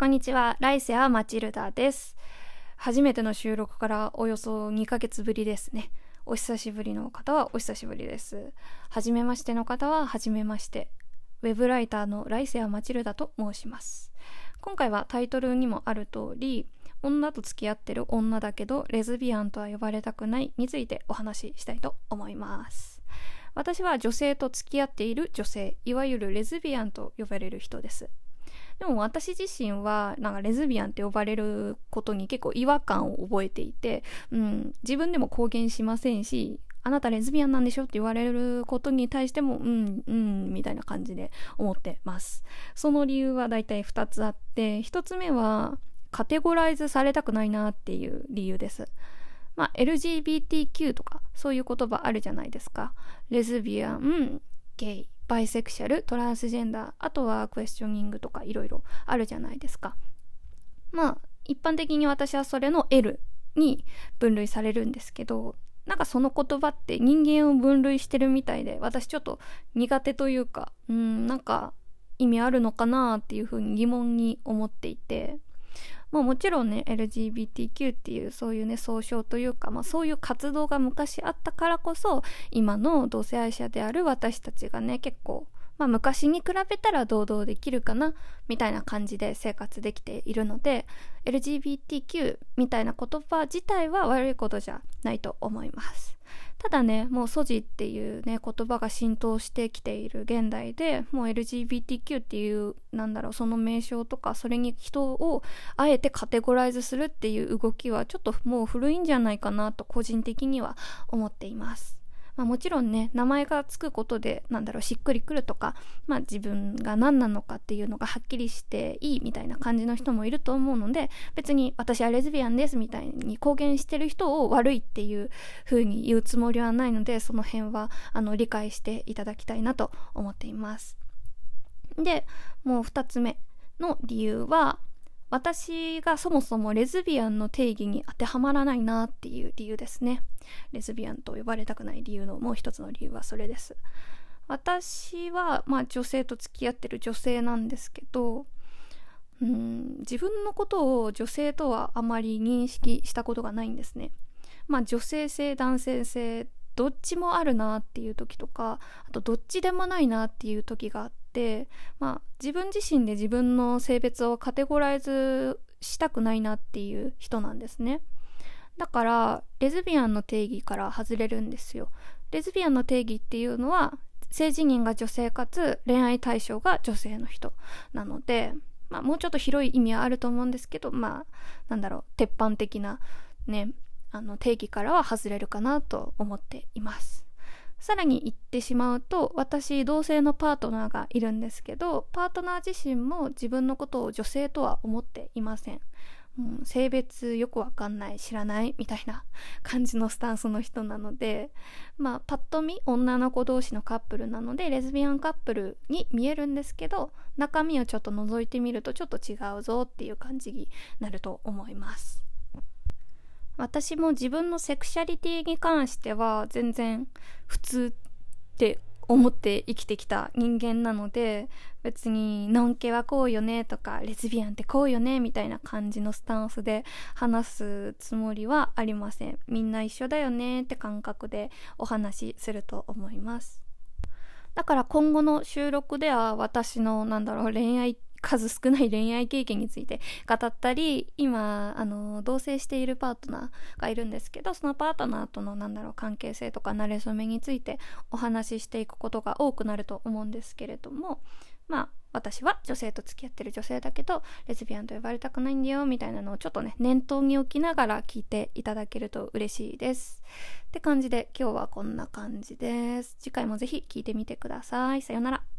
こんにちは、ライセア・マチルダです。初めての収録からおよそ2ヶ月ぶりですね。お久しぶりの方はお久しぶりです。はじめましての方ははじめまして。ウェブライターのライセア・マチルダと申します。今回はタイトルにもある通り、女と付き合ってる女だけどレズビアンとは呼ばれたくないについてお話ししたいと思います。私は女性と付き合っている女性いわゆるレズビアンと呼ばれる人ですでも私自身はなんかレズビアンって呼ばれることに結構違和感を覚えていて、うん、自分でも公言しませんしあなたレズビアンなんでしょって言われることに対しても、うん、うん、みたいな感じで思ってます。その理由は大体2つあって、1つ目は、カテゴライズされたくないなっていう理由です。まあ、LGBTQ とかそういう言葉あるじゃないですか。レズビアン、ゲイ、バイセクシャル、トランスジェンダー、あとはクエスチョニングとかいろいろあるじゃないですか。まあ、一般的に私はそれの L に分類されるんですけど、なんかその言葉って人間を分類してるみたいで、私ちょっと苦手というか、うん、なんか意味あるのかなっていうふうに疑問に思っていて、まあ、もちろんね LGBTQ っていうそういうね総称というか、まあ、そういう活動が昔あったからこそ今の同性愛者である私たちがね結構まあ、昔に比べたら堂々できるかなみたいな感じで生活できているので LGBTQ みたいな言葉自体は悪いことじゃないと思います。ただねもうソジっていうね言葉が浸透してきている現代でもう LGBTQ っていうなんだろうその名称とかそれに人をあえてカテゴライズするっていう動きはちょっともう古いんじゃないかなと個人的には思っています。まあ、もちろんね名前がつくことでなんだろうしっくりくるとか、まあ、自分が何なのかっていうのがはっきりしていいみたいな感じの人もいると思うので別に私はレズビアンですみたいに公言してる人を悪いっていう風に言うつもりはないのでその辺はあの理解していただきたいなと思っています。でもう2つ目の理由は私がそもそもレズビアンの定義に当てはまらないなっていう理由ですね。レズビアンと呼ばれたくない理由のもう一つの理由はそれです。私は、まあ、女性と付き合ってる女性なんですけど、うん、自分のことを女性とはあまり認識したことがないんですね。まあ、女性性、男性性、どっちもあるなっていう時とか、あとどっちでもないなっていう時があって、まあ、自分自身で自分の性別をカテゴライズしたくないなっていう人なんですね。だから、レズビアンの定義から外れるんですよ。レズビアンの定義っていうのは、性自認が女性かつ恋愛対象が女性の人なので、まあ、もうちょっと広い意味はあると思うんですけど、まあ、なんだろう、鉄板的なね、あの定義からは外れるかなと思っています。さらに言ってしまうと私同性のパートナーがいるんですけどパートナー自身も自分のことを女性とは思っていません、うん、性別よくわかんない知らないみたいな感じのスタンスの人なのでまあパッと見女の子同士のカップルなのでレズビアンカップルに見えるんですけど中身をちょっと覗いてみるとちょっと違うぞっていう感じになると思います。私も自分のセクシャリティに関しては全然普通って思って生きてきた人間なので別にのんけはこうよねとかレズビアンってこうよねみたいな感じのスタンスで話すつもりはありません。みんな一緒だよねって感覚でお話しすると思います。だから今後の収録では私のなんだろう恋愛数少ない恋愛経験について語ったり今あの同棲しているパートナーがいるんですけどそのパートナーとのなんだろう関係性とか馴れ初めについてお話ししていくことが多くなると思うんですけれどもまあ私は女性と付き合ってる女性だけどレズビアンと呼ばれたくないんだよみたいなのをちょっとね念頭に置きながら聞いていただけると嬉しいです。って感じで今日はこんな感じです。次回もぜひ聞いてみてください。さようなら。